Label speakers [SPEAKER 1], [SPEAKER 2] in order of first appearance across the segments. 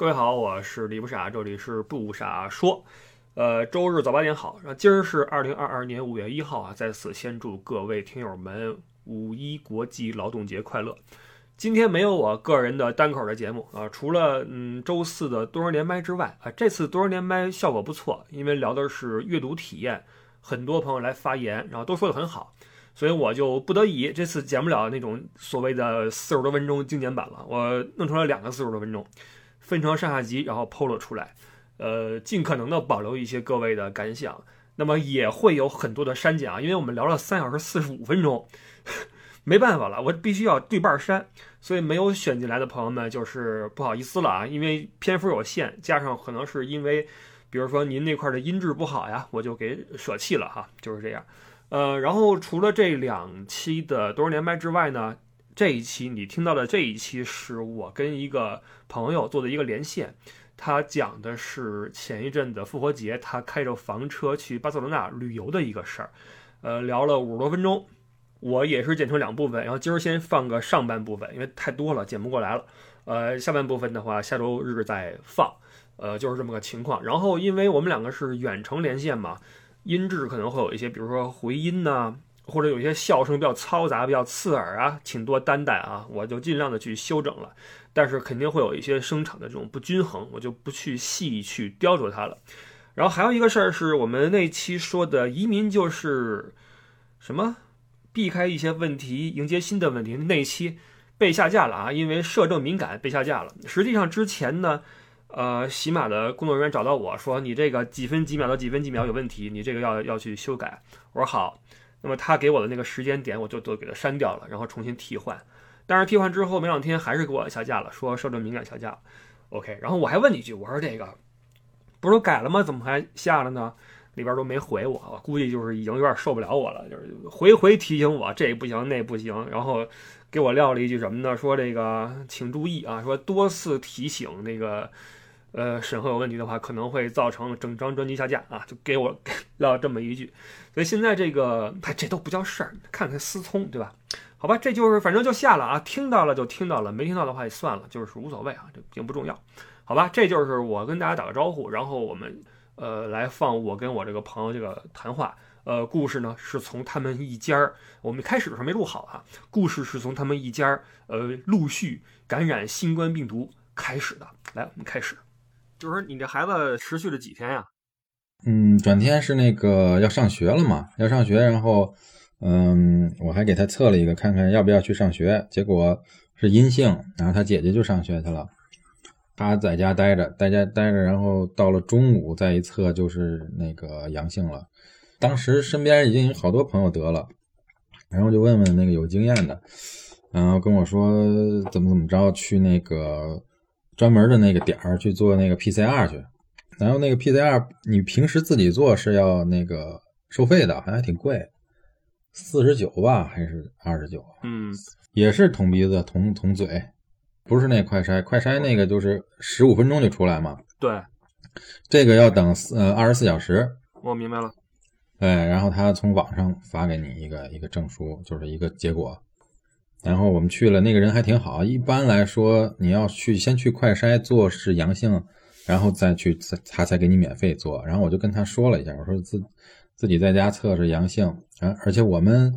[SPEAKER 1] 各位好，我是李不傻，这里是不傻说。呃，周日早八点好。然后今儿是二零二二年五月一号啊，在此先祝各位听友们五一国际劳动节快乐。今天没有我个人的单口的节目啊，除了嗯周四的多人连麦之外啊，这次多人连麦效果不错，因为聊的是阅读体验，很多朋友来发言，然后都说的很好，所以我就不得已这次剪不了那种所谓的四十多分钟经典版了，我弄出来两个四十多分钟，分成上下集，然后剖了出来。呃，尽可能的保留一些各位的感想，那么也会有很多的删减啊，因为我们聊了三小时四十五分钟，没办法了，我必须要对半删，所以没有选进来的朋友们就是不好意思了啊，因为篇幅有限，加上可能是因为，比如说您那块的音质不好呀，我就给舍弃了哈，就是这样。呃，然后除了这两期的多少连麦之外呢，这一期你听到的这一期是我跟一个朋友做的一个连线。他讲的是前一阵的复活节，他开着房车去巴塞罗那旅游的一个事儿，呃，聊了五十多分钟，我也是剪成两部分，然后今儿先放个上半部分，因为太多了剪不过来了，呃，下半部分的话下周日再放，呃，就是这么个情况。然后因为我们两个是远程连线嘛，音质可能会有一些，比如说回音呐，或者有一些笑声比较嘈杂、比较刺耳啊，请多担待啊，我就尽量的去修整了。但是肯定会有一些声场的这种不均衡，我就不去细去雕琢它了。然后还有一个事儿是我们那期说的移民就是什么避开一些问题，迎接新的问题，那期被下架了啊，因为摄政敏感被下架了。实际上之前呢，呃，喜马的工作人员找到我说你这个几分几秒到几分几秒有问题，你这个要要去修改。我说好，那么他给我的那个时间点我就都给他删掉了，然后重新替换。但是替换之后没两天还是给我下架了，说受政敏感下架。OK，然后我还问你一句，我说这个不是都改了吗？怎么还下了呢？里边都没回我，我估计就是已经有点受不了我了，就是回回提醒我这不行那不行，然后给我撂了一句什么呢？说这个请注意啊，说多次提醒那个呃审核有问题的话，可能会造成整张专辑下架啊，就给我 撂这么一句。所以现在这个哎这都不叫事儿，看看思聪对吧？好吧，这就是反正就下了啊，听到了就听到了，没听到的话也算了，就是无所谓啊，这并不重要。好吧，这就是我跟大家打个招呼，然后我们呃来放我跟我这个朋友这个谈话。呃，故事呢是从他们一家儿，我们开始的时候没录好啊，故事是从他们一家儿呃陆续感染新冠病毒开始的。来，我们开始，就是你这孩子持续了几天呀？
[SPEAKER 2] 嗯，转天是那个要上学了嘛，要上学，然后。嗯，我还给他测了一个，看看要不要去上学，结果是阴性，然后他姐姐就上学去了，他在家待着，在家待着，然后到了中午再一测就是那个阳性了。当时身边已经有好多朋友得了，然后就问问那个有经验的，然后跟我说怎么怎么着去那个专门的那个点儿去做那个 PCR 去，然后那个 PCR 你平时自己做是要那个收费的，好像还挺贵。四十九吧，还是二十九？
[SPEAKER 1] 嗯，
[SPEAKER 2] 也是捅鼻子、捅捅嘴，不是那快筛，快筛那个就是十五分钟就出来嘛。
[SPEAKER 1] 对，
[SPEAKER 2] 这个要等呃二十四小时。
[SPEAKER 1] 我明白了。
[SPEAKER 2] 哎，然后他从网上发给你一个一个证书，就是一个结果。然后我们去了，那个人还挺好。一般来说，你要去先去快筛做是阳性，然后再去他才给你免费做。然后我就跟他说了一下，我说自。自己在家测试阳性，啊，而且我们，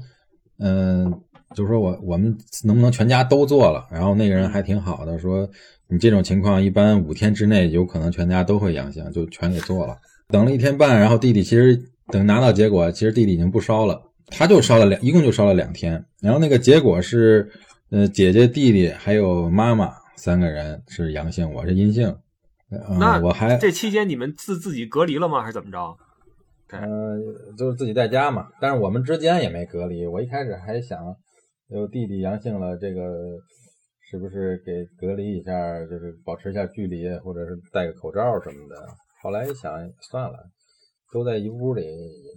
[SPEAKER 2] 嗯，就说我我们能不能全家都做了？然后那个人还挺好的，说你这种情况一般五天之内有可能全家都会阳性，就全给做了。等了一天半，然后弟弟其实等拿到结果，其实弟弟已经不烧了，他就烧了两，一共就烧了两天。然后那个结果是，呃，姐姐、弟弟还有妈妈三个人是阳性，我是阴性。
[SPEAKER 1] 那
[SPEAKER 2] 我还
[SPEAKER 1] 这期间你们自自己隔离了吗？还是怎么着？
[SPEAKER 2] 嗯，就是自己在家嘛，但是我们之间也没隔离。我一开始还想，有弟弟阳性了，这个是不是给隔离一下，就是保持一下距离，或者是戴个口罩什么的。后来一想，算了，都在一屋里，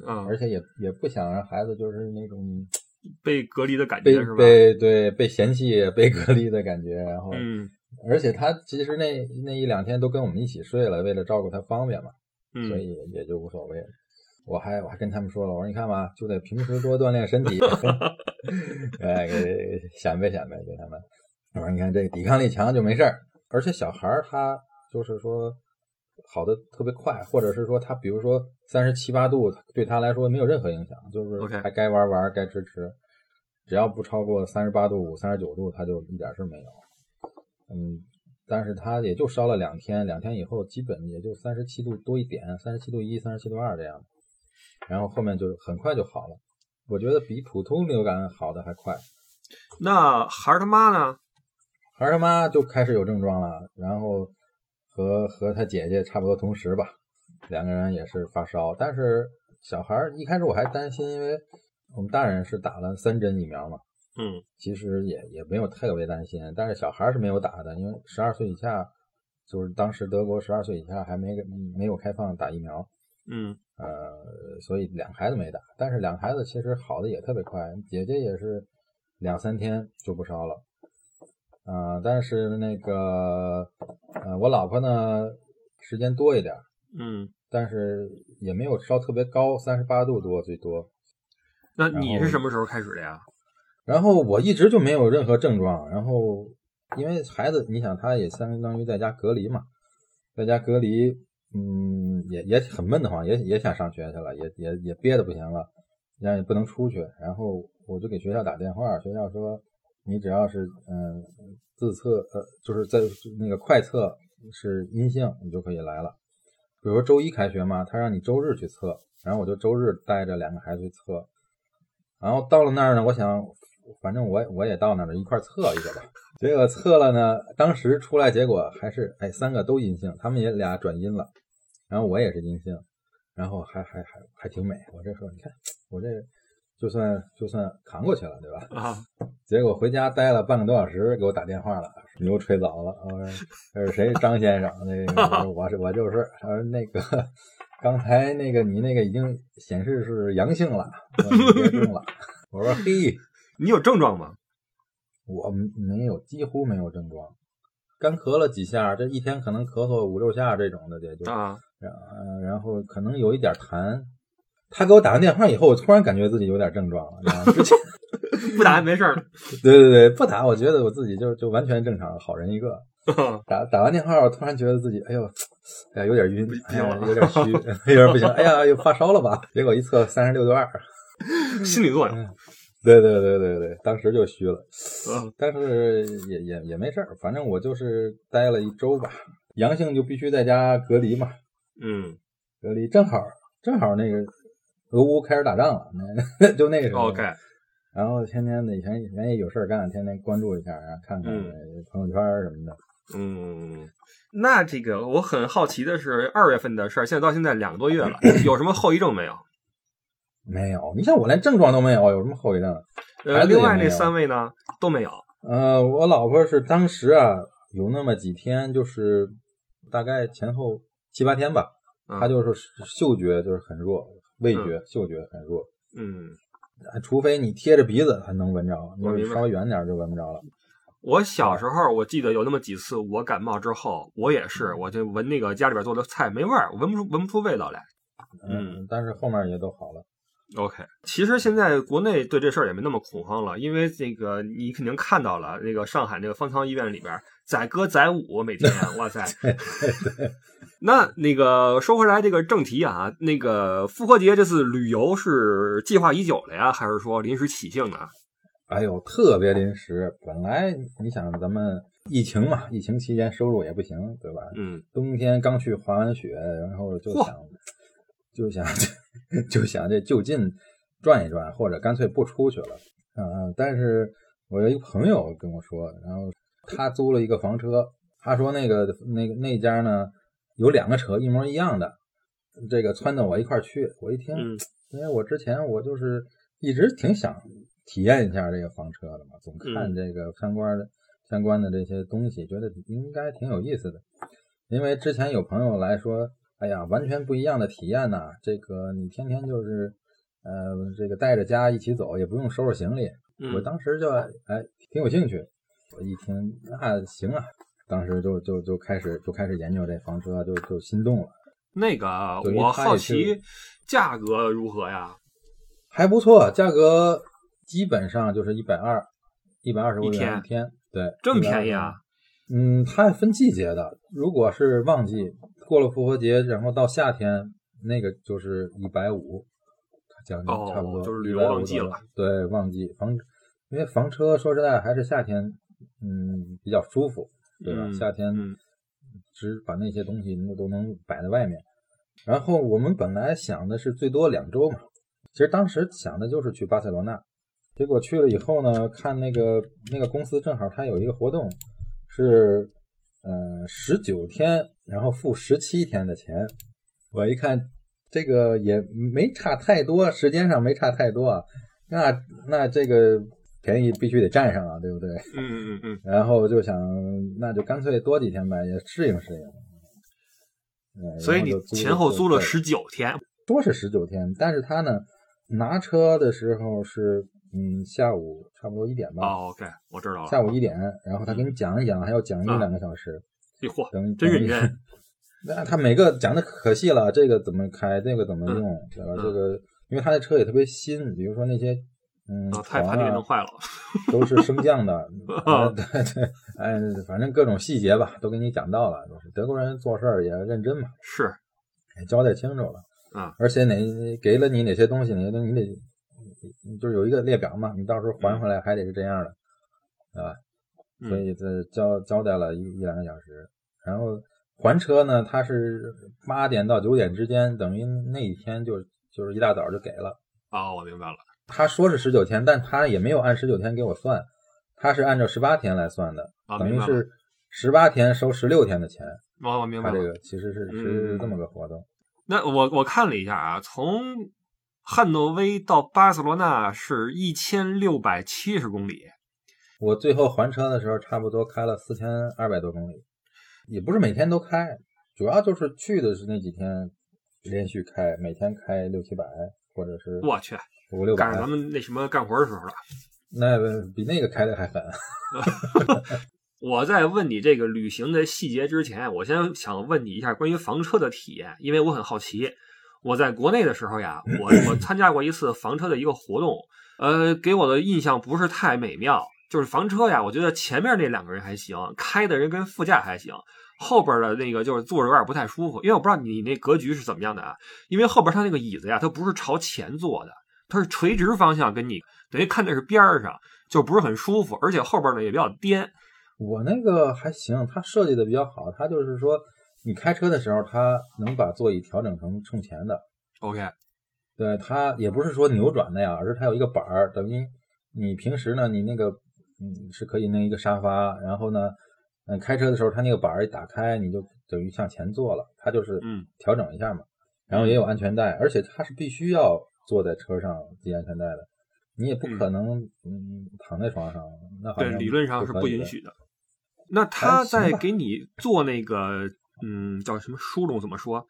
[SPEAKER 1] 嗯，
[SPEAKER 2] 而且也也不想让孩子就是那种
[SPEAKER 1] 被隔离的感觉，是吧？
[SPEAKER 2] 被对被嫌弃、被隔离的感觉。然后，
[SPEAKER 1] 嗯，
[SPEAKER 2] 而且他其实那那一两天都跟我们一起睡了，为了照顾他方便嘛，所以也就无所谓了。我还我还跟他们说了，我说你看吧，就得平时多锻炼身体，哎，显摆显摆给他们。我说你看这抵抗力强就没事儿，而且小孩儿他就是说好的特别快，或者是说他比如说三十七八度对他来说没有任何影响，就是还该玩玩，该吃吃，只要不超过三十八度五、三十九度，他就一点事儿没有。嗯，但是他也就烧了两天，两天以后基本也就三十七度多一点，三十七度一、三十七度二这样，然后后面就很快就好了。我觉得比普通流感好的还快。
[SPEAKER 1] 那孩儿他妈呢？
[SPEAKER 2] 孩儿他妈就开始有症状了，然后和和他姐姐差不多同时吧，两个人也是发烧，但是小孩儿一开始我还担心，因为我们大人是打了三针疫苗嘛，
[SPEAKER 1] 嗯。
[SPEAKER 2] 其实也也没有特别担心，但是小孩是没有打的，因为十二岁以下，就是当时德国十二岁以下还没没有开放打疫苗，
[SPEAKER 1] 嗯。
[SPEAKER 2] 呃，所以两个孩子没打，但是两个孩子其实好的也特别快，姐姐也是两三天就不烧了，啊、但是那个呃，我老婆呢时间多一点儿，
[SPEAKER 1] 嗯。
[SPEAKER 2] 但是也没有烧特别高，三十八度多最多。
[SPEAKER 1] 那你是什么时候开始的呀？
[SPEAKER 2] 然后我一直就没有任何症状，然后因为孩子，你想他也相当于在家隔离嘛，在家隔离，嗯，也也很闷得慌，也也想上学去了，也也也憋得不行了，然后也不能出去，然后我就给学校打电话，学校说你只要是嗯自测呃就是在那个快测是阴性，你就可以来了。比如说周一开学嘛，他让你周日去测，然后我就周日带着两个孩子去测，然后到了那儿呢，我想反正我我也到那儿了，一块测一个吧。结果测了呢，当时出来结果还是哎三个都阴性，他们也俩转阴了，然后我也是阴性，然后还还还还挺美。我这说你看我这就算就算扛过去了，对吧？
[SPEAKER 1] 啊，
[SPEAKER 2] 结果回家待了半个多小时，给我打电话了，牛吹早了。我说这是谁？张先生，那个我说我是我就是。他说那个刚才那个你那个已经显示是阳性了，了。我说嘿，
[SPEAKER 1] 你有症状吗？
[SPEAKER 2] 我没有，几乎没有症状，干咳了几下，这一天可能咳嗽五六下这种的，也就
[SPEAKER 1] 啊，
[SPEAKER 2] 然呃然后可能有一点痰。他给我打完电话以后，我突然感觉自己有点症状了。然后之前
[SPEAKER 1] 不打没事儿。
[SPEAKER 2] 对对对，不打，我觉得我自己就就完全正常，好人一个。打打完电话，我突然觉得自己，哎呦，哎呀，有点晕，哎呀，有点虚，有点不行，哎呀，又发烧了吧？结果一测三十六度二，
[SPEAKER 1] 心理作用。
[SPEAKER 2] 对对对对对，当时就虚了，
[SPEAKER 1] 嗯
[SPEAKER 2] 但是也也也没事儿，反正我就是待了一周吧，阳性就必须在家隔离嘛，
[SPEAKER 1] 嗯
[SPEAKER 2] 隔离正好正好那个俄乌开始打仗了，那 就那个时候。
[SPEAKER 1] ，OK，
[SPEAKER 2] 然后天天的以前以前也有事儿干，天天关注一下，然后看看
[SPEAKER 1] 嗯
[SPEAKER 2] 朋友圈什么的。
[SPEAKER 1] 嗯，那这个我很好奇的是，二月份的事儿，现在到现在两个多月了，有什么后遗症没有？
[SPEAKER 2] 没有，你像我连症状都没有，有什么后遗症？
[SPEAKER 1] 呃，另外那三位呢都没有。
[SPEAKER 2] 呃，我老婆是当时啊，有那么几天，就是大概前后七八天吧，
[SPEAKER 1] 嗯
[SPEAKER 2] 她就是嗅觉就是很弱，味觉、嗅觉很弱，
[SPEAKER 1] 嗯，
[SPEAKER 2] 除非你贴着鼻子还能闻着，你稍微远点就闻不着了。
[SPEAKER 1] 我小时候我记得有那么几次，我感冒之后，我也是，我就闻那个家里边做的菜没味儿，我闻不出闻不出味道来。
[SPEAKER 2] 嗯，但是后面也都好了。
[SPEAKER 1] OK，其实现在国内对这事儿也没那么恐慌了，因为这个你肯定看到了，那个上海那个方舱医院里边载歌载舞，每天，哇塞！那那个说回来这个正题啊，那个复活节这次旅游是计划已久了呀，还是说临时起兴的？
[SPEAKER 2] 哎呦，特别临时。本来你想咱们疫情嘛，疫情期间收入也不行，对吧？
[SPEAKER 1] 嗯
[SPEAKER 2] 冬天刚去滑完雪，然后就想就想 就想这就近转一转，或者干脆不出去了。嗯、但是我有一个朋友跟我说，然后他租了一个房车，他说那个那个那家呢有两个车一模一样的，这个撺掇我一块去。我一听，
[SPEAKER 1] 嗯
[SPEAKER 2] 因为我之前我就是一直挺想体验一下这个房车的嘛，总看
[SPEAKER 1] 嗯
[SPEAKER 2] 这个相关的、相关的这些东西，觉得应该挺有意思的。因为之前有朋友来说，哎呀，完全不一样的体验呐、这个你天天就是呃，这个带着家一起走，也不用收拾行李。我
[SPEAKER 1] 嗯，
[SPEAKER 2] 当时就哎挺有兴趣，我一听那行啊，当时就就就开始就开始研究这房车，就就心动了。
[SPEAKER 1] 那个我好奇价格如何呀？
[SPEAKER 2] 还不错，价格基本上就是一百二，一百二十欧元
[SPEAKER 1] 一天，
[SPEAKER 2] 对，
[SPEAKER 1] 这么便宜啊？
[SPEAKER 2] 嗯，它分季节的，如果是旺季，过了复活节，然后到夏天，那个就是一百五，将近
[SPEAKER 1] 哦
[SPEAKER 2] 差不多，
[SPEAKER 1] 就是旅游旺季了。
[SPEAKER 2] 对，旺季房，因为房车说实在还是夏天，嗯，比较舒服，对吧？
[SPEAKER 1] 嗯
[SPEAKER 2] 夏天
[SPEAKER 1] 嗯
[SPEAKER 2] 只把那些东西都都能摆在外面。然后我们本来想的是最多两周嘛，其实当时想的就是去巴塞罗那，结果去了以后呢，看那个那个公司正好它有一个活动，是呃十九天，然后付十七天的钱。我一看这个也没差太多，时间上没差太多啊，那那这个便宜必须得占上啊，对不对？
[SPEAKER 1] 嗯嗯嗯嗯，
[SPEAKER 2] 然后就想，那就干脆多几天呗，也适应适应。嗯，
[SPEAKER 1] 所以你前后租了
[SPEAKER 2] 对
[SPEAKER 1] 十九天，
[SPEAKER 2] 多是十九天，但是他呢拿车的时候是嗯下午差不多一点吧，
[SPEAKER 1] 哦，OK，我知道了。
[SPEAKER 2] 下午一点，然后他给你讲一讲，还要讲一
[SPEAKER 1] 啊
[SPEAKER 2] 两个小时，
[SPEAKER 1] 哎嚯，
[SPEAKER 2] 等
[SPEAKER 1] 真认。
[SPEAKER 2] 等
[SPEAKER 1] 真。
[SPEAKER 2] 那他每个讲的可细了，这个怎么开，这个怎么用，对吧？
[SPEAKER 1] 嗯
[SPEAKER 2] 这个因为他的车也特别新，比如说那些嗯
[SPEAKER 1] 弄坏了。
[SPEAKER 2] 都是升降的，对对，哎，反正各种细节吧，都给你讲到了。就是德国人做事儿也认真嘛，
[SPEAKER 1] 是，
[SPEAKER 2] 也交代清楚了。
[SPEAKER 1] 啊，
[SPEAKER 2] 而且哪给了你哪些东西，哪些东西你得，就是有一个列表嘛，你到时候还回来还得是这样的，对吧？
[SPEAKER 1] 嗯
[SPEAKER 2] 所以这交交代了一一两个小时，然后还车呢，他是八点到九点之间，等于那一天就就是一大早就给了。
[SPEAKER 1] 哦，我明白了。
[SPEAKER 2] 他说是十九天，但他也没有按十九天给我算，他是按照十八天来算的。等于是十八天收十六天的钱。
[SPEAKER 1] 哦，我明白了。
[SPEAKER 2] 他这个其实是
[SPEAKER 1] 嗯
[SPEAKER 2] 是这么个活动。
[SPEAKER 1] 那我我看了一下啊，从汉诺威到巴塞罗那是一千六百七十公里。
[SPEAKER 2] 我最后还车的时候，差不多开了四千二百多公里，也不是每天都开，主要就是去的是那几天连续开，每天开六七百或者是
[SPEAKER 1] 我去，
[SPEAKER 2] 五六百
[SPEAKER 1] 赶上咱，们那什么干活的时候了。
[SPEAKER 2] 那比那个开的还狠。
[SPEAKER 1] 我在问你这个旅行的细节之前，我先想问你一下关于房车的体验，因为我很好奇。我在国内的时候呀，我我参加过一次房车的一个活动，呃，给我的印象不是太美妙。就是房车呀，我觉得前面那两个人还行，开的人跟副驾还行，后边的那个就是坐着有点不太舒服。因为我不知道你那格局是怎么样的啊，因为后边他那个椅子呀，它不是朝前坐的，它是垂直方向跟你等于看的是边上，就不是很舒服，而且后边呢也比较颠。
[SPEAKER 2] 我那个还行，它设计的比较好，它就是说你开车的时候，它能把座椅调整成冲前的。
[SPEAKER 1] OK，
[SPEAKER 2] 对，它也不是说扭转的呀，而是它有一个板儿，等于你平时呢，你那个嗯是可以弄一个沙发，然后呢，嗯开车的时候，它那个板儿一打开，你就等于向前坐了，它就是
[SPEAKER 1] 嗯
[SPEAKER 2] 调整一下嘛。然后也有安全带，而且它是必须要坐在车上系安全带的，你也不可能嗯躺在床上，那好
[SPEAKER 1] 对，
[SPEAKER 2] 像
[SPEAKER 1] 理论上是。不允许的。那他在给你做那个，嗯，叫什么疏拢？怎么说？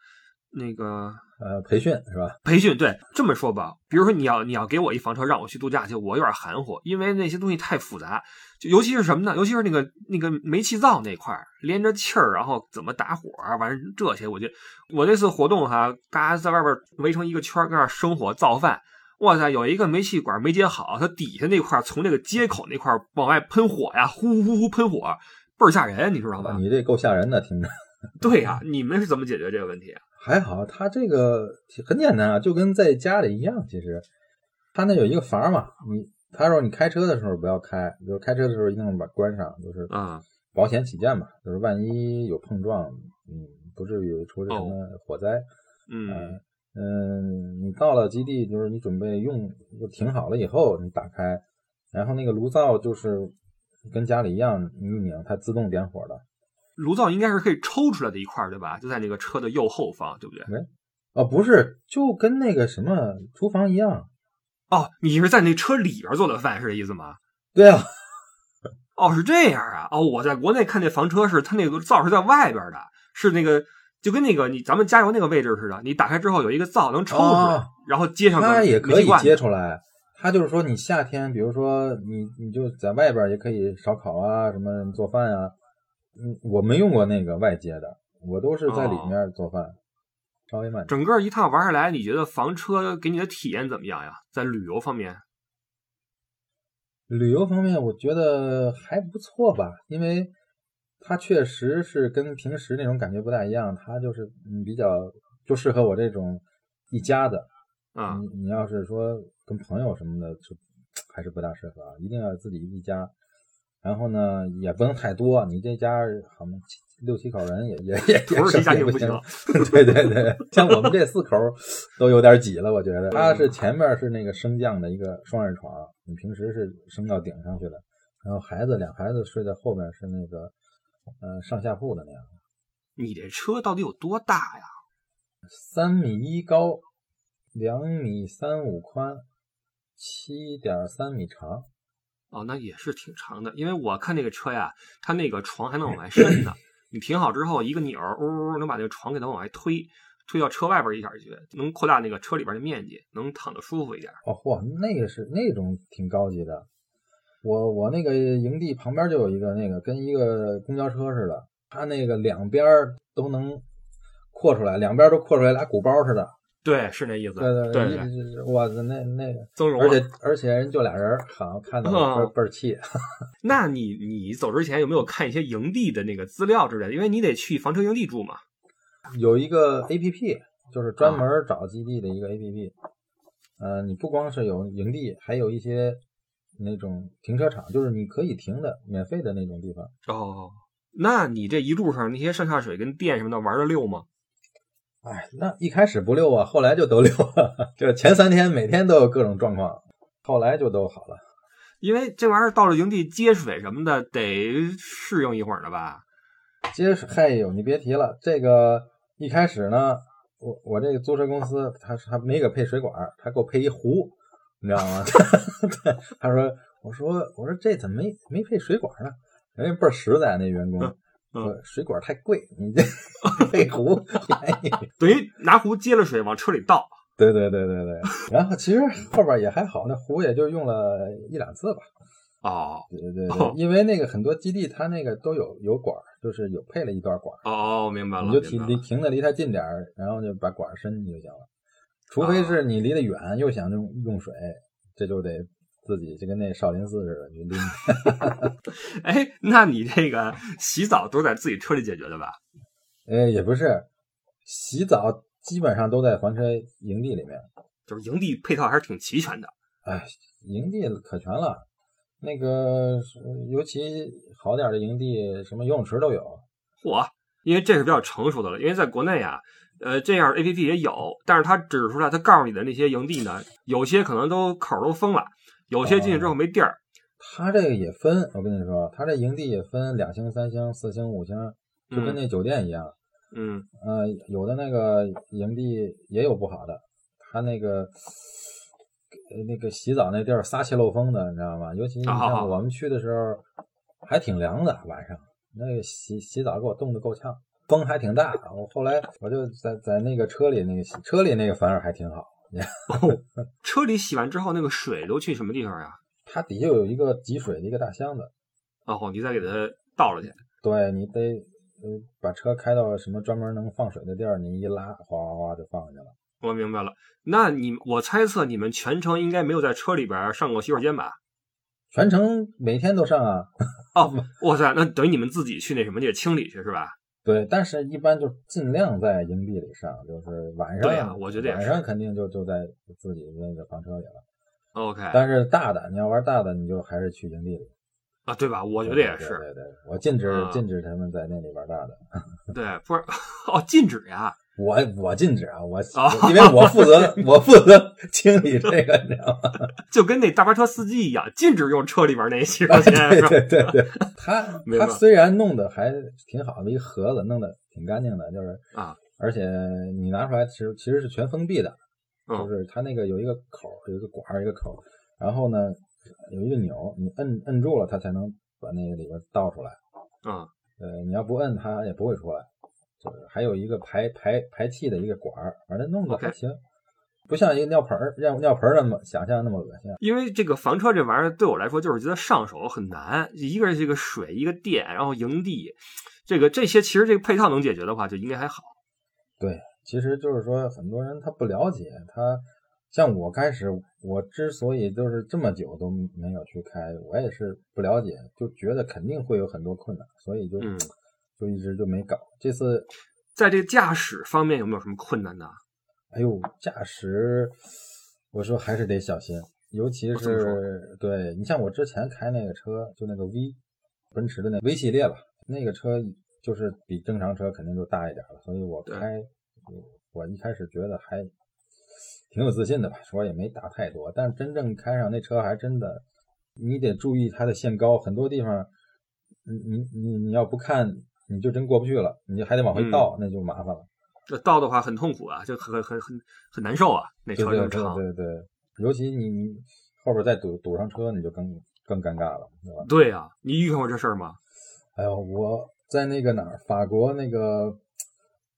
[SPEAKER 1] 那个
[SPEAKER 2] 呃，培训是吧？
[SPEAKER 1] 培训，对，这么说吧，比如说你要你要给我一房车让我去度假去，我有点含糊，因为那些东西太复杂，就尤其是什么呢？尤其是那个那个煤气灶那块儿连着气儿，然后怎么打火，完了这些，我觉得我那次活动哈，大家在外边围成一个圈儿，搁那生火造饭。哇塞，有一个煤气管没接好，它底下那块儿从那个接口那块儿往外喷火呀，呼呼呼喷火，倍儿吓人，你知道吧？
[SPEAKER 2] 你这够吓人的，听着。
[SPEAKER 1] 对呀、你们是怎么解决这个问题啊？
[SPEAKER 2] 还好，它这个很简单啊，就跟在家里一样。其实，它那有一个阀儿嘛，你他说你开车的时候不要开，就是开车的时候一定把关上，就是
[SPEAKER 1] 啊、
[SPEAKER 2] 保险起见嘛，就是万一有碰撞，嗯，不至于出什么火灾。
[SPEAKER 1] 嗯
[SPEAKER 2] 嗯嗯，你到了基地，就是你准备用就停好了以后，你打开，然后那个炉灶就是跟家里一样，你一拧它自动点火的。
[SPEAKER 1] 炉灶应该是可以抽出来的一块，对吧？就在那个车的右后方，对不对？
[SPEAKER 2] 哦，不是，就跟那个什么厨房一样。
[SPEAKER 1] 哦，你是在那车里边做的饭，是这意思吗？
[SPEAKER 2] 对啊，
[SPEAKER 1] 哦，是这样啊。哦，我在国内看那房车是它那个灶是在外边的，是那个就跟那个你咱们加油那个位置似的，你打开之后有一个灶能抽出来，
[SPEAKER 2] 哦
[SPEAKER 1] 然后接上个
[SPEAKER 2] 它也可以接出来。它就是说，你夏天，比如说你你就在外边也可以烧烤啊，什么做饭啊。嗯，我没用过那个外接的，我都是在里面做饭，稍微慢。
[SPEAKER 1] 整个一趟玩下来，你觉得房车给你的体验怎么样呀？在旅游方面，
[SPEAKER 2] 旅游方面，我觉得还不错吧，因为它确实是跟平时那种感觉不大一样，它就是嗯比较就适合我这种一家子。
[SPEAKER 1] 啊，
[SPEAKER 2] 你你要是说跟朋友什么的，就还是不大适合啊，一定要自己一家。然后呢，也不能太多，你这家好像六七口人也也也也
[SPEAKER 1] 不是
[SPEAKER 2] 不
[SPEAKER 1] 庭不行
[SPEAKER 2] 行。对对对，像我们这四口都有点挤了，我觉得。它是前面是那个升降的一个双人床，你平时是升到顶上去的，然后孩子两孩子睡在后边是那个呃上下铺的那样，
[SPEAKER 1] 你这车到底有多大呀？
[SPEAKER 2] 三米一高，两米三五宽，七点三米长。
[SPEAKER 1] 哦，那也是挺长的，因为我看那个车呀，它那个床还能往外伸呢。你停好之后，一个钮，呜，能把那个床给它往外推，推到车外边一点去，能扩大那个车里边的面积，能躺得舒服一点。
[SPEAKER 2] 哦嚯，那个是那种挺高级的。我我那个营地旁边就有一个那个跟一个公交车似的，它那个两边都能扩出来，两边都扩出来俩鼓包似的。
[SPEAKER 1] 对，是那意思。
[SPEAKER 2] 对对
[SPEAKER 1] 对对，
[SPEAKER 2] 对，我的那那个，
[SPEAKER 1] 增容。
[SPEAKER 2] 而且而且人就俩人，好像看着倍儿
[SPEAKER 1] 哦
[SPEAKER 2] 倍儿气。
[SPEAKER 1] 那你你走之前有没有看一些营地的那个资料之类的？因为你得去房车营地住嘛。
[SPEAKER 2] 有一个 A P P，就是专
[SPEAKER 1] 啊
[SPEAKER 2] 门找基地的一个 A P P。呃，你不光是有营地，还有一些那种停车场，就是你可以停的免费的那种地方。
[SPEAKER 1] 哦，那你这一路上那些上下水跟电什么的玩的溜吗？
[SPEAKER 2] 哎，那一开始不溜啊，后来就都溜了。就前三天每天都有各种状况，后来就都好了。
[SPEAKER 1] 因为这玩意儿到了营地接水什么的得适应一会儿呢吧？
[SPEAKER 2] 接水，嗨呦，你别提了，这个一开始呢，我我这个租车公司他他没给配水管，他给我配一壶，你知道吗？他说，我说我说这怎么没没配水管呢？人家倍儿实在，那员工水管太贵，你这 配壶便宜。
[SPEAKER 1] 等于拿壶接了水往车里倒。
[SPEAKER 2] 对对对对对，然后其实后边也还好，那壶也就用了一两次吧。
[SPEAKER 1] 哦
[SPEAKER 2] 对对对
[SPEAKER 1] 哦，
[SPEAKER 2] 因为那个很多基地它那个都有有管，就是有配了一段管哦，
[SPEAKER 1] 哦，明白了，
[SPEAKER 2] 你就停离停的离它近点儿，然后就把管伸进去就行了。除非是你离得远又想用用水，这就得自己就跟那少林寺似的，你拎。
[SPEAKER 1] 哎，那你这个洗澡都是在自己车里解决的吧？
[SPEAKER 2] 呃，也不是，洗澡基本上都在房车营地里面。
[SPEAKER 1] 就是营地配套还是挺齐全的。
[SPEAKER 2] 哎，营地可全了，那个尤其好点的营地，什么游泳池都有。
[SPEAKER 1] 嚯，因为这是比较成熟的了。因为在国内啊，呃，这样 A P P 也有，但是它指出来，它告诉你的那些营地呢，有些可能都口都封了，有些进去之后没地儿。
[SPEAKER 2] 它这个也分，我跟你说，它这营地也分两星、三星、四星、五星，就跟那酒店一样。
[SPEAKER 1] 嗯，
[SPEAKER 2] 呃，有的那个营地也有不好的，它那个呃那个洗澡那地儿撒气漏风的，你知道吗？尤其你
[SPEAKER 1] 啊
[SPEAKER 2] 像我们去的时候，还挺凉的，晚上那个洗洗澡给我冻得够呛，风还挺大。我后来我就在在那个车里那个洗车里那个反而还挺好，
[SPEAKER 1] 车里洗完之后，那个水都去什么地方呀？
[SPEAKER 2] 它底下有一个集水的一个大箱子，
[SPEAKER 1] 哦，你再给它倒了去。
[SPEAKER 2] 对你得呃把车开到什么专门能放水的地儿，你一拉，哗哗哗就放下去了。
[SPEAKER 1] 我明白了，那你我猜测你们全程应该没有在车里边上过洗手间吧？
[SPEAKER 2] 全程每天都上啊，
[SPEAKER 1] 哦，哇塞，那等于你们自己去那什么去清理去是吧？
[SPEAKER 2] 对，但是一般就尽量在营地里上，就是晚上，
[SPEAKER 1] 对啊我觉得也是
[SPEAKER 2] 晚上肯定就就在自己那个房车里了。
[SPEAKER 1] OK
[SPEAKER 2] 但是大的，你要玩大的，你就还是去营地里。
[SPEAKER 1] 啊，对吧？我
[SPEAKER 2] 我
[SPEAKER 1] 觉得也是，
[SPEAKER 2] 对对对，我禁止、
[SPEAKER 1] 啊
[SPEAKER 2] 禁止他们在那里玩大的。
[SPEAKER 1] 对，不是 哦，禁止呀。
[SPEAKER 2] 我我禁止啊，我、
[SPEAKER 1] 啊
[SPEAKER 2] 因为我负责 我负责清理这个，你知道吗？
[SPEAKER 1] 就跟那大巴车司机一样，禁止用车里边那洗手间，
[SPEAKER 2] 对？对对对，他他虽然弄得还挺好的一个盒子，弄得挺干净的，就是
[SPEAKER 1] 啊，
[SPEAKER 2] 而且你拿出来其实其实是全封闭的，
[SPEAKER 1] 嗯
[SPEAKER 2] 就是它那个有一个口儿，有一个管儿，一个口儿，然后呢有一个钮，你摁摁住了，它才能把那个里边倒出来。
[SPEAKER 1] 嗯，
[SPEAKER 2] 呃，你要不摁它也不会出来。就是还有一个排排排气的一个管儿，反正弄得还行不像一个尿盆儿，尿尿盆儿那么想象那么恶心。
[SPEAKER 1] 因为这个房车这玩意儿对我来说就是觉得上手很难，一个是这个水，一个电，然后营地，这个这些其实这个配套能解决的话，就应该还好。
[SPEAKER 2] 对，其实就是说很多人他不了解，他像我开始，我之所以就是这么久都没有去开，我也是不了解，就觉得肯定会有很多困难，所以就、
[SPEAKER 1] 嗯
[SPEAKER 2] 就一直就没搞。这次，
[SPEAKER 1] 在这个驾驶方面有没有什么困难呢？
[SPEAKER 2] 哎呦，驾驶，我说还是得小心，尤其是对你像我之前开那个车，就那个 V，奔驰的那 V 系列吧，那个车就是比正常车肯定就大一点了，所以我开，我一开始觉得还挺有自信的吧，说也没打太多，但真正开上那车还真的，你得注意它的限高，很多地方，你你你你要不看，你就真过不去了，你还得往回
[SPEAKER 1] 嗯
[SPEAKER 2] 倒，那就麻烦了。
[SPEAKER 1] 这倒的话很痛苦啊，就很很很很难受啊，那
[SPEAKER 2] 对对对
[SPEAKER 1] 车这么长。
[SPEAKER 2] 对对，尤其你你后边再堵堵上车，你就更更尴尬了，对吧？
[SPEAKER 1] 对呀、你遇见过这事儿吗？
[SPEAKER 2] 哎呦，我在那个哪儿，法国那个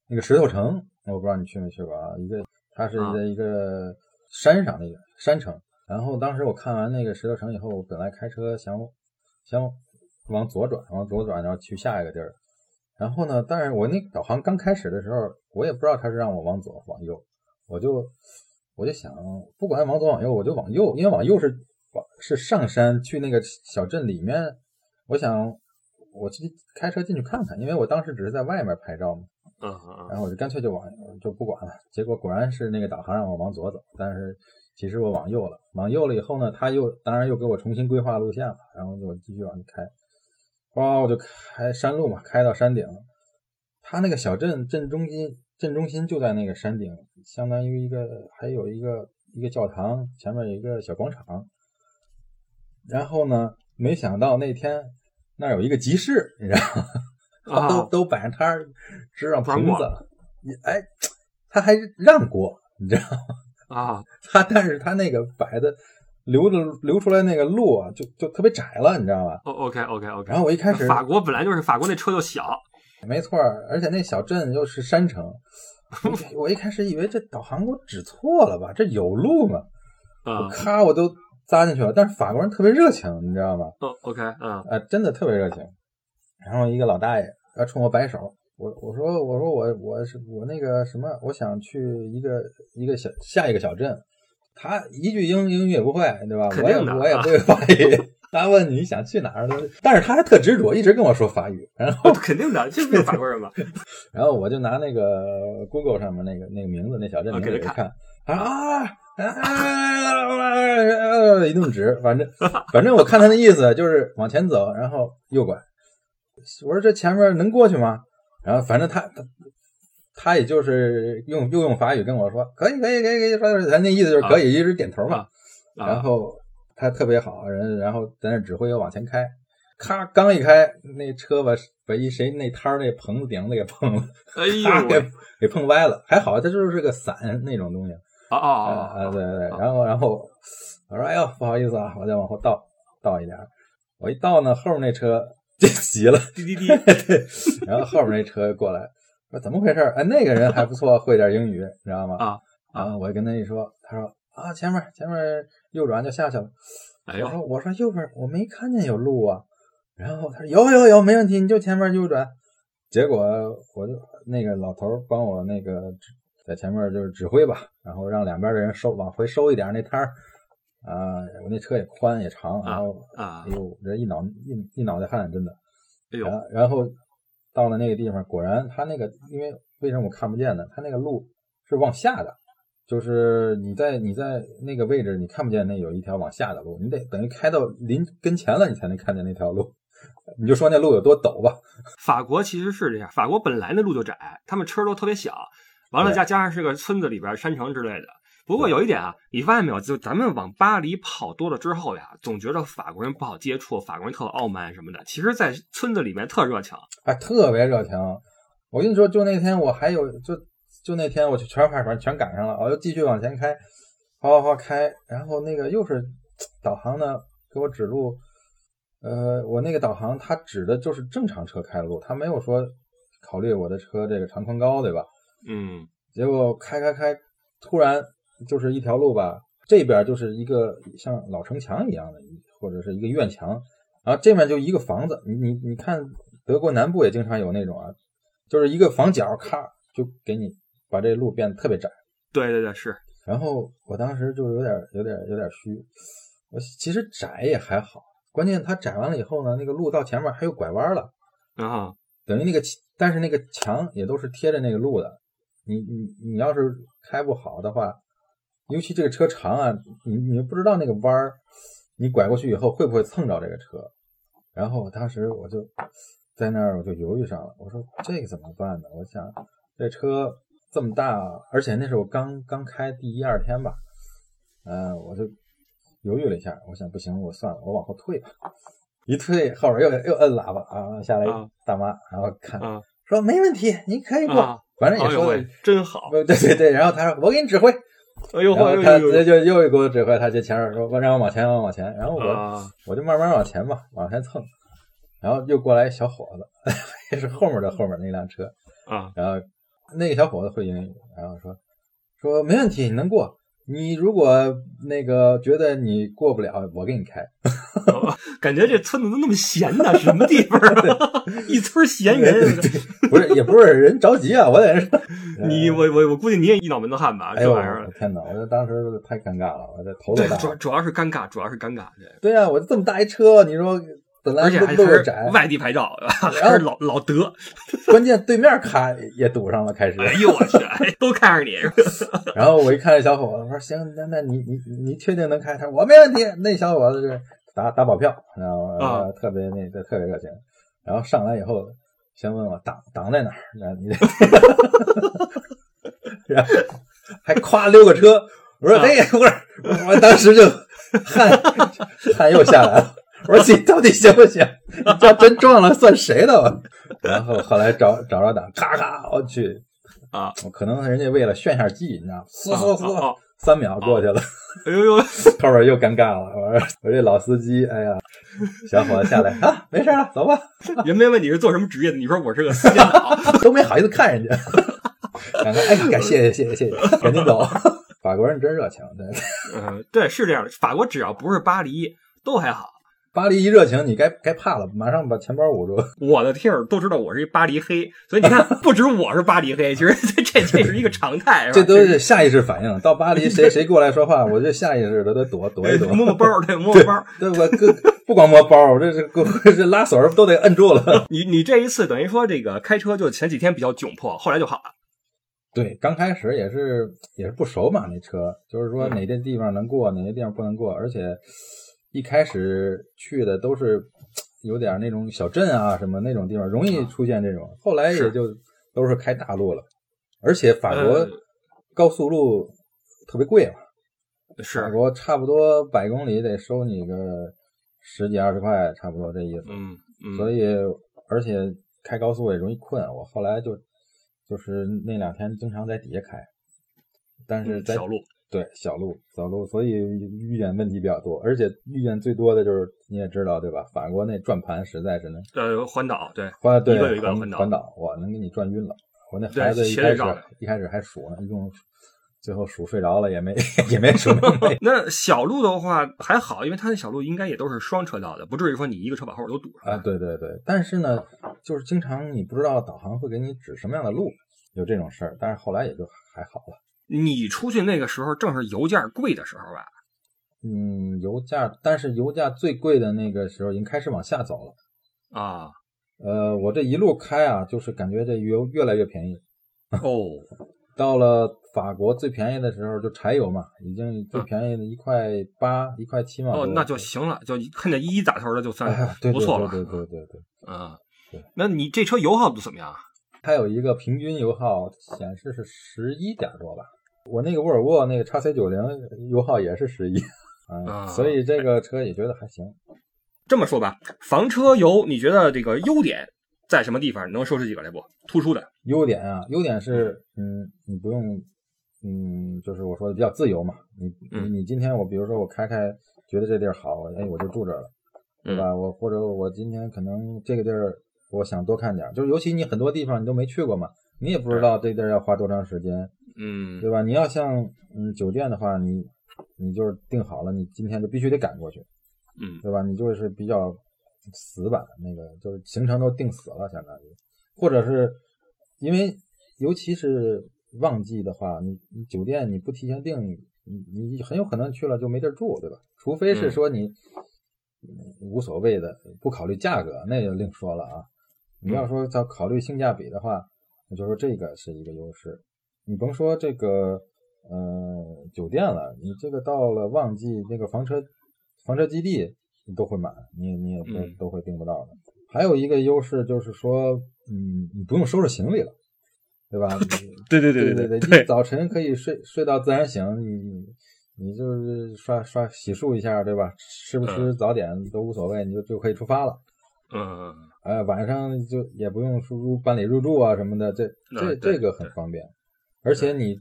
[SPEAKER 2] 那个石头城，我不知道你去没去过啊？一个，它是
[SPEAKER 1] 啊
[SPEAKER 2] 在一个山上那个山城。然后当时我看完那个石头城以后，我本来开车想想往左转，往左转，然后去下一个地儿。然后呢，但是我那个导航刚开始的时候，我也不知道它是让我往左往右，我就我就想，不管往左往右，我就往右，因为往右是往是上山去那个小镇里面。我想我去开车进去看看，因为我当时只是在外面拍照嘛，
[SPEAKER 1] 嗯嗯嗯，
[SPEAKER 2] 然后我就干脆就往就不管了。结果果然是那个导航让我往左走，但是其实我往右了。往右了以后呢，他又当然又给我重新规划路线了，然后我继续往里开。哇，我就开山路嘛，开到山顶。他那个小镇镇中心，镇中心就在那个山顶，相当于一个还有一个一个教堂，前面有一个小广场。然后呢，没想到那天那儿有一个集市，你知道吗？
[SPEAKER 1] 啊
[SPEAKER 2] 都都摆上摊儿，支上棚子，也哎，他还让过，你知道吗？
[SPEAKER 1] 啊，
[SPEAKER 2] 他但是他那个摆的留的留出来那个路啊，就就特别窄了，你知道吧？
[SPEAKER 1] 哦，OK OK OK。
[SPEAKER 2] 然后我一开始
[SPEAKER 1] 法国本来就是法国那车就小，
[SPEAKER 2] 没错儿，而且那小镇又是山城，我 我一开始以为这导航给我指错了吧？这有路吗？我
[SPEAKER 1] 嗯，
[SPEAKER 2] 咔我都扎进去了，但是法国人特别热情，你知道吗？
[SPEAKER 1] 哦，OK，嗯
[SPEAKER 2] 啊，真的特别热情。然后一个老大爷，他冲我摆手，我我说我说我我是我那个什么，我想去一个一个小下一个小镇。他一句英英语也不会，对吧？我也我也不会法语。他问你想去哪儿，但是他还特执着，一直跟我说法语。然后
[SPEAKER 1] 哦，肯定的，这不是法国人吗？
[SPEAKER 2] 然后我就拿那个 Google 上面那个那个名字，那小镇名
[SPEAKER 1] 给他
[SPEAKER 2] 看，他说啊啊，一顿指，反正反正我看他的意思就是往前走，然后右拐。我说这前面能过去吗？然后反正他他他他也就是用又用法语跟我说可以可以可以可以，说他那意思就是可以，一直点头嘛。然
[SPEAKER 1] 啊，
[SPEAKER 2] 后他特别好人，然后在那指挥我往前开，咔刚一开，那车把把一谁那摊儿那棚子顶子给碰了。
[SPEAKER 1] 哎呦给，
[SPEAKER 2] 给碰歪了，还好它就是个伞那种东西，
[SPEAKER 1] 啊啊
[SPEAKER 2] 啊
[SPEAKER 1] 啊
[SPEAKER 2] 啊，对对，然后然后我说哎呦不好意思啊，我再往后倒倒一点儿，我一倒呢，后面那车 就急了，
[SPEAKER 1] 滴滴滴，
[SPEAKER 2] 对，然后后面那车过来说怎么回事儿？哎，那个人还不错，会点英语，你知道吗？
[SPEAKER 1] 啊
[SPEAKER 2] 然后我跟他一说，他说啊前面前面右转就下去了，
[SPEAKER 1] 哎呦，
[SPEAKER 2] 我说我说右边我没看见有路啊，然后他说有有有没问题，你就前面右转。结果我就那个老头儿帮我那个在前面就是指挥吧，然后让两边的人收往回收一点那摊儿啊，我那车也宽也长，然后
[SPEAKER 1] 啊
[SPEAKER 2] 哎，呦这一脑一一脑袋汗真的。
[SPEAKER 1] 哎呦，
[SPEAKER 2] 然然后到了那个地方，果然他那个因为为什么我看不见呢？他那个路是往下的，就是你在你在那个位置，你看不见那有一条往下的路，你得等于开到临跟前了，你才能看见那条路。你就说那路有多陡吧？
[SPEAKER 1] 法国其实是这样，法国本来那路就窄，他们车都特别小，完了
[SPEAKER 2] 对
[SPEAKER 1] 加加上是个村子里边山城之类的。不过有一点啊，你发现没有？就咱们往巴黎跑多了之后呀，总觉得法国人不好接触，法国人特傲慢什么的。其实，在村子里面特热情。
[SPEAKER 2] 哎，特别热情。我跟你说，就那天我还有就就那天我去全反正全赶上了，我又继续往前开，好好好开，然后那个又是导航呢给我指路，呃，我那个导航它指的就是正常车开的路，它没有说考虑我的车这个长宽高，对吧？
[SPEAKER 1] 嗯，
[SPEAKER 2] 结果开开开，突然就是一条路吧，这边就是一个像老城墙一样的，或者是一个院墙，然后这面就一个房子。你你你看，德国南部也经常有那种啊，就是一个房角，咔就给你把这路变得特别窄。
[SPEAKER 1] 对对对，是
[SPEAKER 2] 然后我当时就有点有点有点虚，我其实窄也还好，关键它窄完了以后呢，那个路到前面还有拐弯了，
[SPEAKER 1] 啊，
[SPEAKER 2] 等于那个但是那个墙也都是贴着那个路的，你你你要是开不好的话，尤其这个车长啊，你你不知道那个弯儿，你拐过去以后会不会蹭着这个车？然后当时我就在那儿我就犹豫上了，我说这个怎么办呢？我想这车。这么大，而且那是我刚刚开第一二天吧，嗯，我就犹豫了一下，我想不行，我算了，我往后退吧。一退，后边又又摁喇叭啊，下来大妈，然后看说没问题，你可以过，反正也说的
[SPEAKER 1] 真好，
[SPEAKER 2] 对对对。然后他说我给你指挥，
[SPEAKER 1] 哎呦，
[SPEAKER 2] 他直接就又给我指挥，他就前面说我让我往前，往往前，然后我我就慢慢往前吧，往前蹭，然后又过来一小伙子，也是后面的后面那辆车
[SPEAKER 1] 啊，
[SPEAKER 2] 然后。那个小伙子会英语，然后说说没问题，你能过。你如果那个觉得你过不了，我给你开。
[SPEAKER 1] 感觉这村子都那么闲呢，什么地方？一村闲人，
[SPEAKER 2] 不是也不是人着急啊，我在这。
[SPEAKER 1] 你我我我估计你也一脑门子汗吧？
[SPEAKER 2] 这玩意儿，天哪！我这当时太尴尬了，我这头都大。
[SPEAKER 1] 主主要是尴尬，主要是尴尬。
[SPEAKER 2] 对呀，我这么大一车，你说。
[SPEAKER 1] 而且还
[SPEAKER 2] 是
[SPEAKER 1] 外地牌照，还是老老德。
[SPEAKER 2] 关键对面卡也堵上了，开始。
[SPEAKER 1] 哎呦我去，都看着你。
[SPEAKER 2] 然后我一看这小伙子，我说行，那那你你你确定能开？他说我没问题。那小伙子是打打保票，然后特别那个特别热情。然后上来以后，先问我档档在哪儿，然后你，然后还夸溜个车。我说哎，不是，我当时就汗汗又下来了。我说你到底行不行？你要真撞了，算谁的？然后后来找找着档，咔咔，我去
[SPEAKER 1] 啊！
[SPEAKER 2] 可能人家为了炫下技，你知道，嗖嗖嗖，三秒过去了。
[SPEAKER 1] 哎呦呦，
[SPEAKER 2] 后边又尴尬了。我说我这老司机，哎呀，小伙子下来啊，没事了，走吧。
[SPEAKER 1] 人没问你是做什么职业的，你说我是个司机，
[SPEAKER 2] 都没好意思看人家。感谢谢谢谢谢，赶紧走。法国人真热情，对，
[SPEAKER 1] 嗯，对，是这样的。法国只要不是巴黎，都还好。
[SPEAKER 2] 巴黎一热情，你该该怕了，马上把钱包捂住。
[SPEAKER 1] 我的听友都知道我是一巴黎黑，所以你看，不止我是巴黎黑，其实这这是一个常态，
[SPEAKER 2] 这都是下意识反应。到巴黎，谁 谁过来说话，我就下意识的得躲躲一躲，
[SPEAKER 1] 摸摸包，对，摸摸包，
[SPEAKER 2] 对我不不光摸包，我这是这拉锁都得摁住了。
[SPEAKER 1] 你你这一次等于说这个开车就前几天比较窘迫，后来就好了。
[SPEAKER 2] 对，刚开始也是也是不熟嘛，那车就是说哪些地方能过，哪些地方不能过，而且。一开始去的都是有点那种小镇啊，什么那种地方容易出现这种。后来也就都是开大路了，而且法国高速路特别贵嘛，
[SPEAKER 1] 法
[SPEAKER 2] 国差不多百公里得收你个十几二十块，差不多这意思。
[SPEAKER 1] 嗯嗯。
[SPEAKER 2] 所以而且开高速也容易困，我后来就就是那两天经常在底下开，但是在
[SPEAKER 1] 小路。
[SPEAKER 2] 对小路走路，所以遇见问题比较多，而且遇见最多的就是你也知道对吧？法国那转盘实在是能
[SPEAKER 1] 呃环岛对
[SPEAKER 2] 环对
[SPEAKER 1] 环
[SPEAKER 2] 环岛，哇能给你转晕了。我那孩子一开始一开始还数呢，一共最后数睡着了也没 也没数。
[SPEAKER 1] 那小路的话还好，因为他那小路应该也都是双车道的，不至于说你一个车把后边都堵上
[SPEAKER 2] 啊。对对对，但是呢，就是经常你不知道导航会给你指什么样的路，有这种事儿。但是后来也就还好了。
[SPEAKER 1] 你出去那个时候正是油价贵的时候吧？
[SPEAKER 2] 嗯，油价，但是油价最贵的那个时候已经开始往下走了
[SPEAKER 1] 啊。
[SPEAKER 2] 呃，我这一路开啊，就是感觉这油越来越便宜。
[SPEAKER 1] 哦，
[SPEAKER 2] 到了法国最便宜的时候，就柴油嘛，已经最便宜的一块八、一块七嘛。
[SPEAKER 1] 哦，那就行了，就看见一一打头的就算不错了。
[SPEAKER 2] 对对对对，
[SPEAKER 1] 啊，对。那你这车油耗都怎么样？
[SPEAKER 2] 它有一个平均油耗显示是十一点多吧。我那个沃尔沃那个叉 C 九零油耗也是十一，啊，所以这个车也觉得还行。
[SPEAKER 1] 这么说吧，房车油你觉得这个优点在什么地方？能说出几个来不？突出的
[SPEAKER 2] 优点啊，优点是，嗯，你不用，嗯，就是我说的比较自由嘛。你你你今天我比如说我开开，觉得这地儿好，哎，我就住这儿了，对吧？我或者我今天可能这个地儿我想多看点，就是尤其你很多地方你都没去过嘛，你也不知道这地儿要花多长时间。
[SPEAKER 1] 嗯，
[SPEAKER 2] 对吧？你要像嗯酒店的话，你你就是订好了，你今天就必须得赶过去，
[SPEAKER 1] 嗯，
[SPEAKER 2] 对吧？你就是比较死板，那个就是行程都定死了，相当于，或者是因为尤其是旺季的话，你你酒店你不提前订，你你你很有可能去了就没地儿住，对吧？除非是说你嗯无所谓的，不考虑价格，那就另说了啊。你要说要考虑性价比的话，那就说这个是一个优势。你甭说这个呃酒店了，你这个到了旺季，那个房车房车基地你都会满，你你也都
[SPEAKER 1] 嗯
[SPEAKER 2] 都会订不到的。还有一个优势就是说，嗯，你不用收拾行李了，对吧？对
[SPEAKER 1] 对对
[SPEAKER 2] 对
[SPEAKER 1] 对
[SPEAKER 2] 对，你早晨可以睡睡到自然醒，你你你就是刷刷洗漱一下，对吧？吃不吃早点都无所谓，你就就可以出发了。
[SPEAKER 1] 嗯，
[SPEAKER 2] 哎，晚上就也不用输入办理入住啊什么的，这这这个很方便，而且你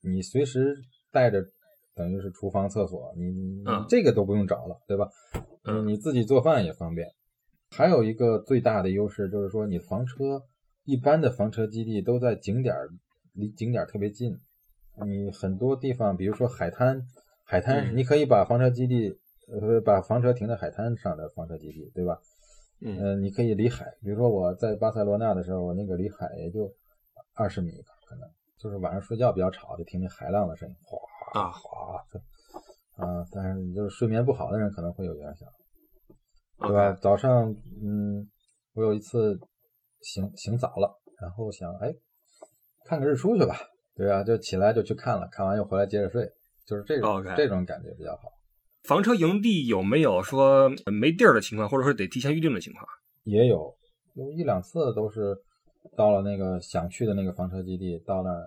[SPEAKER 2] 你随时带着，等于是厨房、厕所，你你
[SPEAKER 1] 嗯
[SPEAKER 2] 这个都不用找了，对吧？
[SPEAKER 1] 嗯
[SPEAKER 2] 你自己做饭也方便。还有一个最大的优势就是说，你房车一般的房车基地都在景点儿离景点儿特别近，你很多地方，比如说海滩，海滩
[SPEAKER 1] 嗯
[SPEAKER 2] 你可以把房车基地呃把房车停在海滩上的房车基地，对吧？
[SPEAKER 1] 嗯
[SPEAKER 2] 呃，你可以离海，比如说我在巴塞罗那的时候，我那个离海也就二十米吧，可能就是晚上睡觉比较吵，就听见海浪的声音，哗
[SPEAKER 1] 啊
[SPEAKER 2] 哗的啊。但是就是睡眠不好的人可能会有影响，对吧？早上，嗯，我有一次醒醒早了，然后想，哎，看个日出去吧，对啊？就起来就去看了，看完又回来接着睡，就是这种这种感觉比较好。
[SPEAKER 1] 房车营地有没有说呃没地儿的情况，或者说得提前预定的情况？
[SPEAKER 2] 也有有一两次都是到了那个想去的那个房车基地，到那儿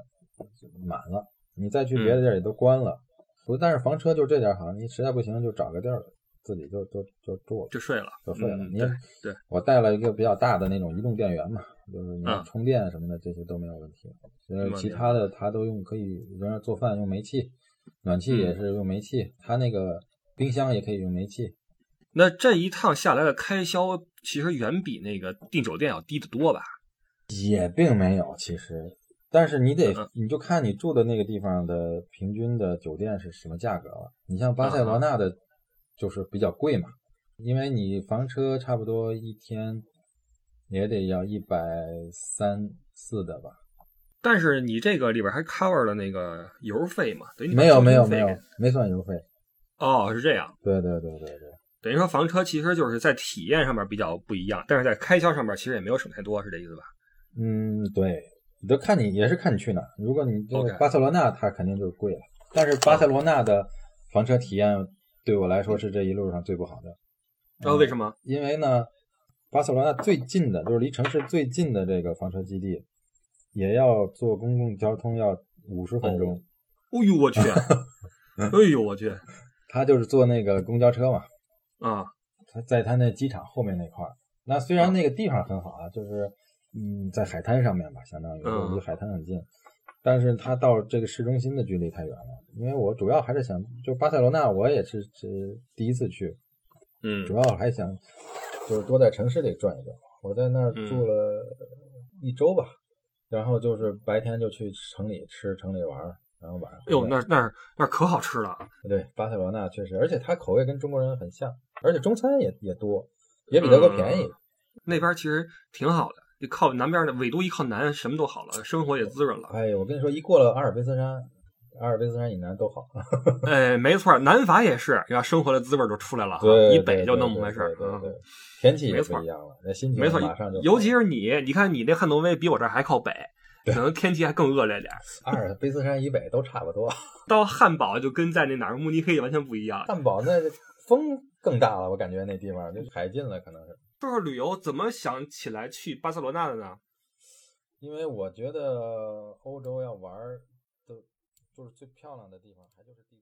[SPEAKER 2] 就满了，你再去别的地儿也都关了。不，但是房车就这点好，你实在不行就找个地儿自己就就就住了，
[SPEAKER 1] 就睡了，
[SPEAKER 2] 就睡了。你
[SPEAKER 1] 嗯对对，
[SPEAKER 2] 我带了一个比较大的那种移动电源嘛，就是充电什么的，这些都没有问题。呃，
[SPEAKER 1] 明白
[SPEAKER 2] 其他的它都用可以人家做饭用煤气，暖气
[SPEAKER 1] 嗯
[SPEAKER 2] 也是用煤气，它那个冰箱也可以用煤气。
[SPEAKER 1] 那这一趟下来的开销，其实远比那个订酒店要低得多吧？
[SPEAKER 2] 也并没有，其实，但是你得
[SPEAKER 1] 嗯，
[SPEAKER 2] 你就看你住的那个地方的平均的酒店是什么价格了。你像巴塞罗那的，就是比较贵嘛，因为你房车差不多一天也得要一百三四的吧？
[SPEAKER 1] 但是你这个里边还 cover 了那个油费嘛？等于
[SPEAKER 2] 没有没有没有，没算油费。
[SPEAKER 1] 哦，是这样。
[SPEAKER 2] 对对对对对，
[SPEAKER 1] 等于说房车其实就是在体验上面比较不一样，但是在开销上面其实也没有省太多，是这意思吧？
[SPEAKER 2] 嗯，对，你都看你也是看你去哪儿。如果你这个巴塞罗那，它肯定就是贵了。但是巴塞罗那的房车体验对我来说是这一路上最不好的。
[SPEAKER 1] 知道为什么？
[SPEAKER 2] 因为呢，巴塞罗那最近的，就是离城市最近的这个房车基地，也要坐公共交通要五十分钟。
[SPEAKER 1] 哦呦我去！哎呦我去！
[SPEAKER 2] 他就是坐那个公交车嘛，
[SPEAKER 1] 啊，
[SPEAKER 2] 他在他那机场后面那块儿。那虽然那个地方很好啊，就是嗯，在海滩上面吧，相当于
[SPEAKER 1] 嗯
[SPEAKER 2] 离海滩很近，但是它到这个市中心的距离太远了。因为我主要还是想，就巴塞罗那，我也是是第一次去，
[SPEAKER 1] 嗯
[SPEAKER 2] 主要还想就是多在城市里转一转。我在那儿
[SPEAKER 1] 嗯
[SPEAKER 2] 住了一周吧，然后就是白天就去城里吃，城里玩儿，然后晚上
[SPEAKER 1] 哎呦，那那那可好吃了。
[SPEAKER 2] 对巴塞罗那确实，而且它口味跟中国人很像，而且中餐也也多，也比德国便宜。
[SPEAKER 1] 那边其实挺好的，一靠南边的纬度一靠南，什么都好了，生活也滋润了。
[SPEAKER 2] 哎，我跟你说，一过了阿尔卑斯山，阿尔卑斯山以南都好。
[SPEAKER 1] 哎，没错，南法也是，然后生活的滋味就出来了以北就那么回事儿。嗯
[SPEAKER 2] 对对对，天气也不一样了，那心情
[SPEAKER 1] 没错
[SPEAKER 2] 马上就好。
[SPEAKER 1] 尤其是你，你看你那汉诺威比我这还靠北，可能天气还更恶劣点儿。
[SPEAKER 2] 阿尔卑斯山以北都差不多，
[SPEAKER 1] 到汉堡就跟在那哪儿慕尼黑完全不一样。
[SPEAKER 2] 汉堡那风更大了，我感觉那地方就海近了，可能是。
[SPEAKER 1] 说说旅游，怎么想起来去巴塞罗那的呢？
[SPEAKER 2] 因为我觉得欧洲要玩的，就是最漂亮的地方，还就是地。